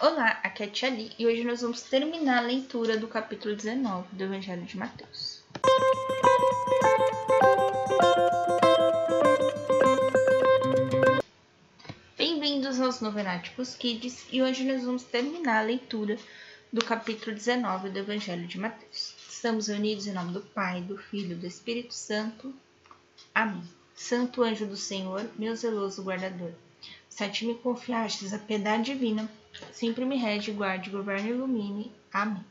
Olá, aqui é a Tia Li, e hoje nós vamos terminar a leitura do capítulo 19 do Evangelho de Mateus. Bem-vindos aos Novenáticos Kids e hoje nós vamos terminar a leitura do capítulo 19 do Evangelho de Mateus. Estamos reunidos em nome do Pai, do Filho e do Espírito Santo. Amém. Santo anjo do Senhor, meu zeloso guardador, se a ti me confiastes a piedade divina, sempre me rege, guarde, governe e ilumine. Amém.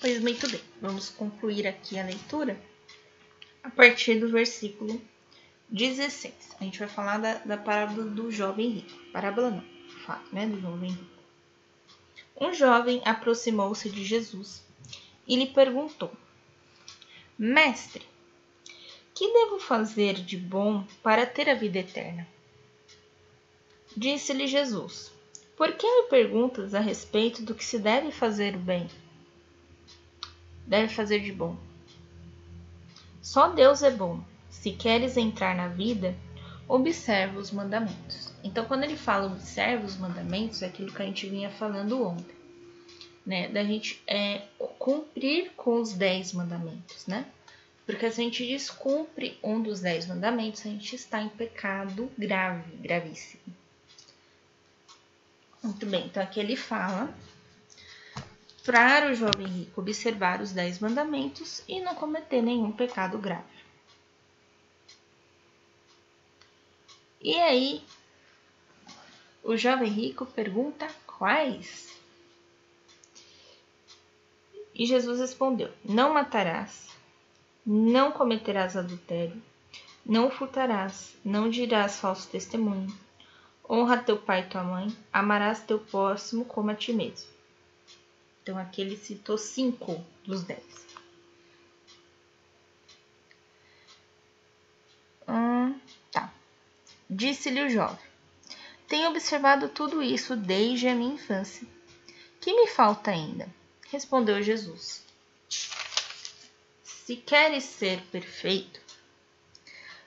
Pois muito bem, vamos concluir aqui a leitura a partir do versículo 16. A gente vai falar da, da parábola do jovem rico. Parábola não, fato, né? Do jovem rico. Um jovem aproximou-se de Jesus e lhe perguntou: Mestre, que devo fazer de bom para ter a vida eterna? Disse-lhe Jesus: Por que me perguntas a respeito do que se deve fazer bem? Deve fazer de bom. Só Deus é bom. Se queres entrar na vida, observa os mandamentos. Então, quando ele fala observa os mandamentos, é aquilo que a gente vinha falando ontem, né? Da gente é, cumprir com os dez mandamentos, né? Porque se a gente descumpre um dos dez mandamentos, a gente está em pecado grave, gravíssimo. Muito bem, então aqui ele fala para o jovem rico observar os dez mandamentos e não cometer nenhum pecado grave. E aí, o jovem rico pergunta quais? E Jesus respondeu: Não matarás, não cometerás adultério, não furtarás, não dirás falso testemunho, honra teu pai e tua mãe, amarás teu próximo como a ti mesmo. Então aqui ele citou cinco dos dez. Hum, tá. Disse-lhe o jovem: Tenho observado tudo isso desde a minha infância. Que me falta ainda? Respondeu Jesus: Se queres ser perfeito,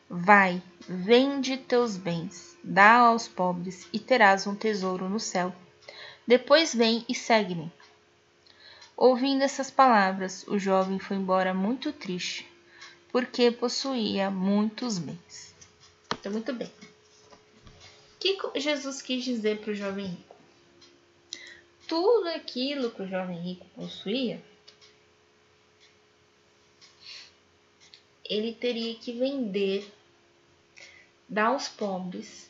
vai, vende teus bens, dá aos pobres e terás um tesouro no céu. Depois vem e segue-me. Ouvindo essas palavras, o jovem foi embora muito triste, porque possuía muitos bens. Então, muito bem. O que Jesus quis dizer para o jovem rico? Tudo aquilo que o jovem rico possuía, ele teria que vender, dar aos pobres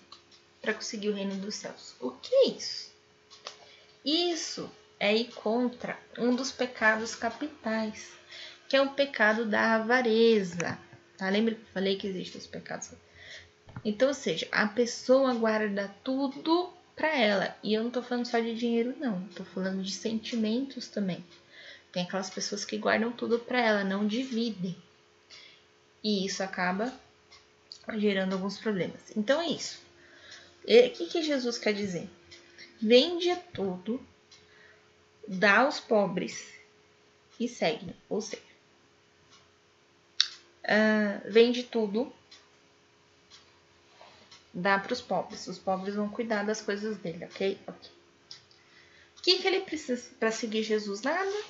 para conseguir o reino dos céus. O que é isso? Isso é ir contra um dos pecados capitais, que é o pecado da avareza. Tá? Lembra que eu falei que existem os pecados? Então, ou seja, a pessoa guarda tudo para ela. E eu não tô falando só de dinheiro, não. Tô falando de sentimentos também. Tem aquelas pessoas que guardam tudo para ela, não dividem. E isso acaba gerando alguns problemas. Então é isso. O que, que Jesus quer dizer? Vende tudo dá aos pobres e segue, ou seja, uh, vende tudo, dá para os pobres, os pobres vão cuidar das coisas dele, ok? Ok. O que, que ele precisa para seguir Jesus? Nada.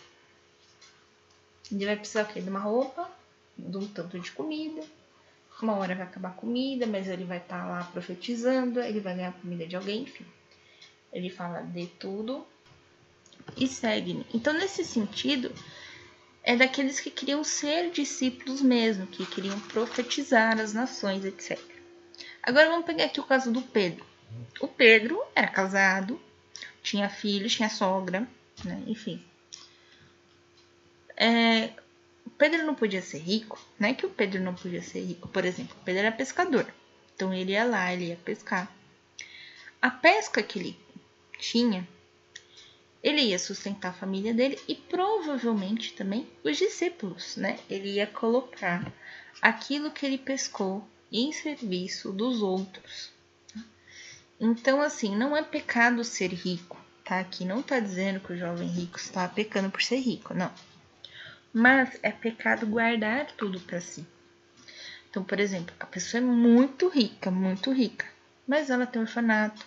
Ele vai precisar? De uma roupa, de um tanto de comida. Uma hora vai acabar a comida, mas ele vai estar tá lá profetizando, ele vai ganhar comida de alguém, enfim. Ele fala de tudo e segue-me. Então, nesse sentido, é daqueles que queriam ser discípulos mesmo, que queriam profetizar as nações, etc. Agora vamos pegar aqui o caso do Pedro. O Pedro era casado, tinha filhos, tinha sogra, né? enfim. É, Pedro não podia ser rico, não é que o Pedro não podia ser rico, por exemplo, o Pedro era pescador, então ele ia lá, ele ia pescar. A pesca que ele tinha ele ia sustentar a família dele e provavelmente também os discípulos, né? Ele ia colocar aquilo que ele pescou em serviço dos outros. Então, assim, não é pecado ser rico, tá? Aqui não tá dizendo que o jovem rico está pecando por ser rico, não. Mas é pecado guardar tudo para si. Então, por exemplo, a pessoa é muito rica, muito rica, mas ela tem orfanato,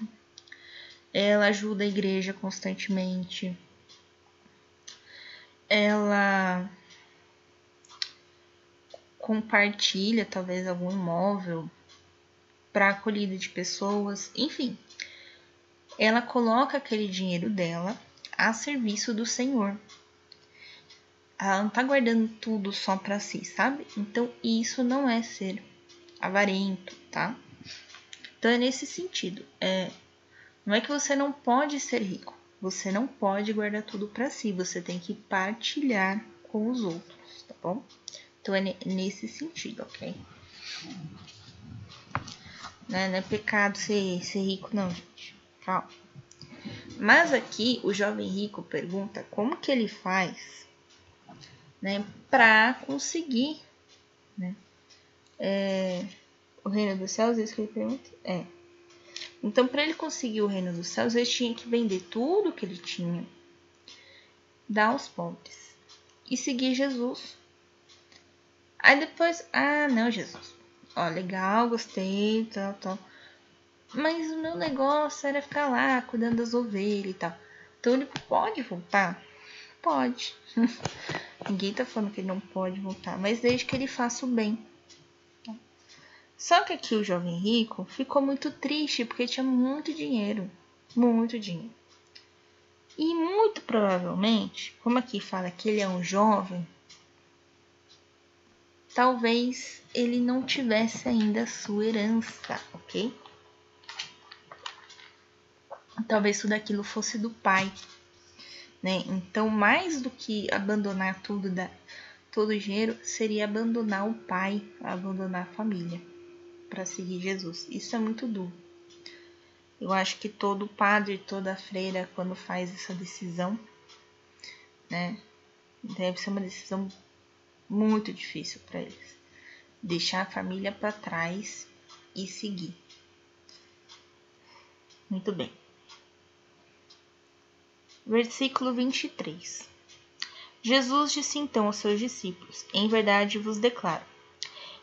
ela ajuda a igreja constantemente, ela compartilha talvez algum imóvel para acolhida de pessoas, enfim. Ela coloca aquele dinheiro dela a serviço do Senhor. Ela não está guardando tudo só para si, sabe? Então isso não é ser avarento, tá? Então é nesse sentido. É, não é que você não pode ser rico. Você não pode guardar tudo para si. Você tem que partilhar com os outros, tá bom? Então é nesse sentido, ok? Não é, não é pecado ser, ser rico, não, gente. Calma. Mas aqui o jovem rico pergunta como que ele faz né, para conseguir né, é, o reino dos céus, é isso que ele pergunta? É. Então, para ele conseguir o reino dos céus, ele tinha que vender tudo que ele tinha, dar aos pobres e seguir Jesus. Aí depois, ah, não, Jesus, ó, legal, gostei, tal, tal. Mas o meu negócio era ficar lá cuidando das ovelhas e tal. Então ele pode voltar? Pode. Ninguém tá falando que ele não pode voltar, mas desde que ele faça o bem. Só que aqui o jovem rico ficou muito triste porque tinha muito dinheiro. Muito dinheiro. E muito provavelmente, como aqui fala que ele é um jovem, talvez ele não tivesse ainda a sua herança, ok? talvez tudo aquilo fosse do pai, né? Então, mais do que abandonar tudo da todo o dinheiro, seria abandonar o pai, abandonar a família para seguir Jesus. Isso é muito duro. Eu acho que todo padre, toda freira, quando faz essa decisão, né, deve ser uma decisão muito difícil para eles. Deixar a família para trás e seguir. Muito bem. Versículo 23. Jesus disse então aos seus discípulos: Em verdade vos declaro,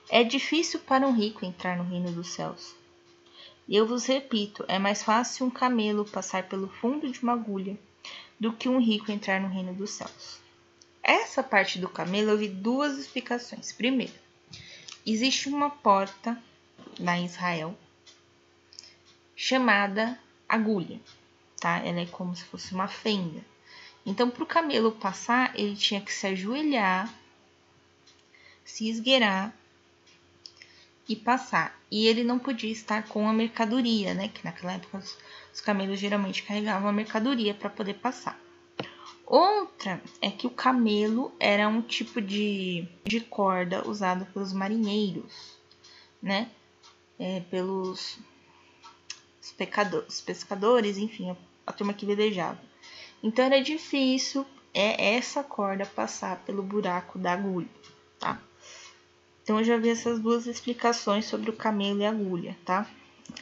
é difícil para um rico entrar no reino dos céus. Eu vos repito, é mais fácil um camelo passar pelo fundo de uma agulha do que um rico entrar no reino dos céus. Essa parte do camelo eu vi duas explicações. Primeiro, existe uma porta na Israel chamada agulha tá? Ela é como se fosse uma fenda. Então, para o camelo passar, ele tinha que se ajoelhar, se esgueirar e passar. E ele não podia estar com a mercadoria, né? Que naquela época os, os camelos geralmente carregavam a mercadoria para poder passar. Outra é que o camelo era um tipo de, de corda usado pelos marinheiros, né? É, pelos pescadores, pescadores, enfim, a turma que vedejava. Então era difícil é essa corda passar pelo buraco da agulha, tá? Então eu já vi essas duas explicações sobre o camelo e a agulha, tá? O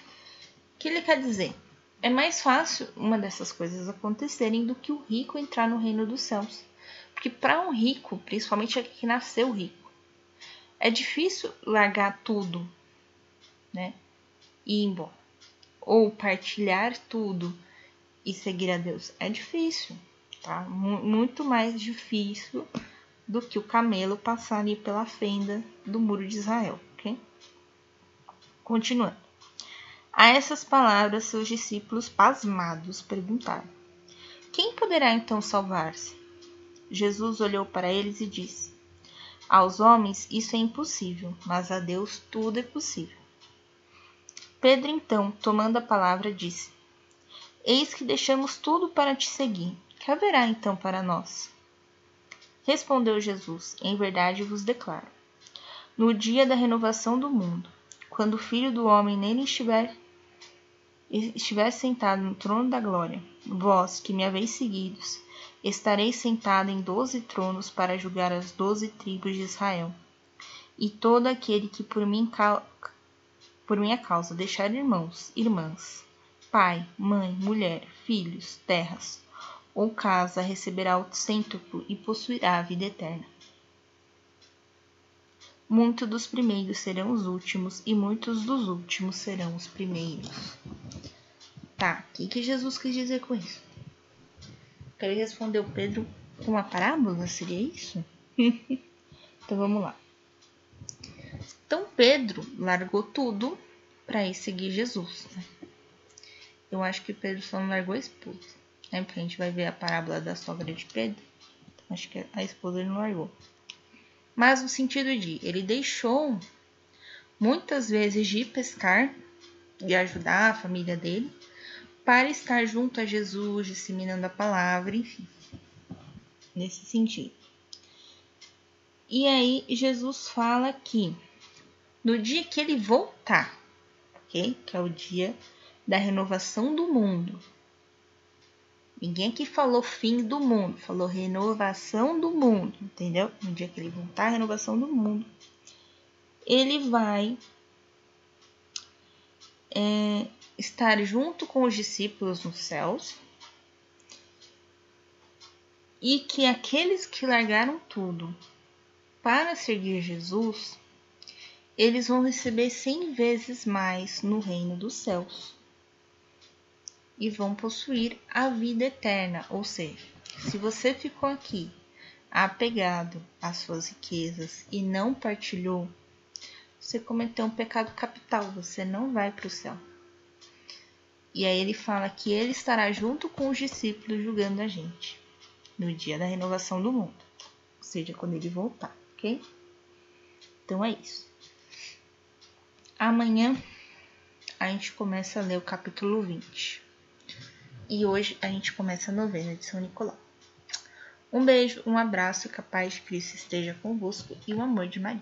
que ele quer dizer? É mais fácil uma dessas coisas acontecerem do que o rico entrar no reino dos céus. Porque para um rico, principalmente aquele que nasceu rico, é difícil largar tudo, né? E ir embora. Ou partilhar tudo e seguir a Deus? É difícil, tá? Muito mais difícil do que o camelo passar ali pela fenda do muro de Israel, ok? Continuando. A essas palavras, seus discípulos, pasmados, perguntaram: Quem poderá então salvar-se? Jesus olhou para eles e disse: Aos homens isso é impossível, mas a Deus tudo é possível. Pedro, então, tomando a palavra, disse: Eis que deixamos tudo para te seguir. Que haverá então para nós? Respondeu Jesus: Em verdade vos declaro. No dia da renovação do mundo, quando o Filho do Homem nele estiver, estiver sentado no trono da glória, vós que me haveis seguidos, estareis sentado em doze tronos para julgar as doze tribos de Israel. E todo aquele que por, mim, por minha causa deixar irmãos, irmãs, pai, mãe, mulher, filhos, terras ou casa receberá o cêntuplo e possuirá a vida eterna. Muitos dos primeiros serão os últimos, e muitos dos últimos serão os primeiros. Tá? O que, que Jesus quis dizer com isso? Que ele respondeu Pedro com uma parábola, seria isso? então vamos lá. Então Pedro largou tudo para ir seguir Jesus. Né? Eu acho que Pedro só não largou a esposa. Né? Porque a gente vai ver a parábola da sogra de Pedro. Então, acho que a esposa ele não largou. Mas no sentido de ele deixou muitas vezes de pescar e ajudar a família dele para estar junto a Jesus, disseminando a palavra, enfim. Nesse sentido. E aí Jesus fala que no dia que ele voltar, ok? Que é o dia da renovação do mundo. Ninguém aqui falou fim do mundo, falou renovação do mundo, entendeu? No dia que ele voltar, renovação do mundo. Ele vai é, estar junto com os discípulos nos céus e que aqueles que largaram tudo para seguir Jesus eles vão receber cem vezes mais no reino dos céus e vão possuir a vida eterna. Ou seja, se você ficou aqui apegado às suas riquezas e não partilhou, você cometeu um pecado capital, você não vai para o céu. E aí ele fala que ele estará junto com os discípulos julgando a gente no dia da renovação do mundo, ou seja, quando ele voltar, ok? Então é isso. Amanhã a gente começa a ler o capítulo 20. E hoje a gente começa a novena de São Nicolau. Um beijo, um abraço, que a paz de Cristo esteja convosco e o amor de Maria.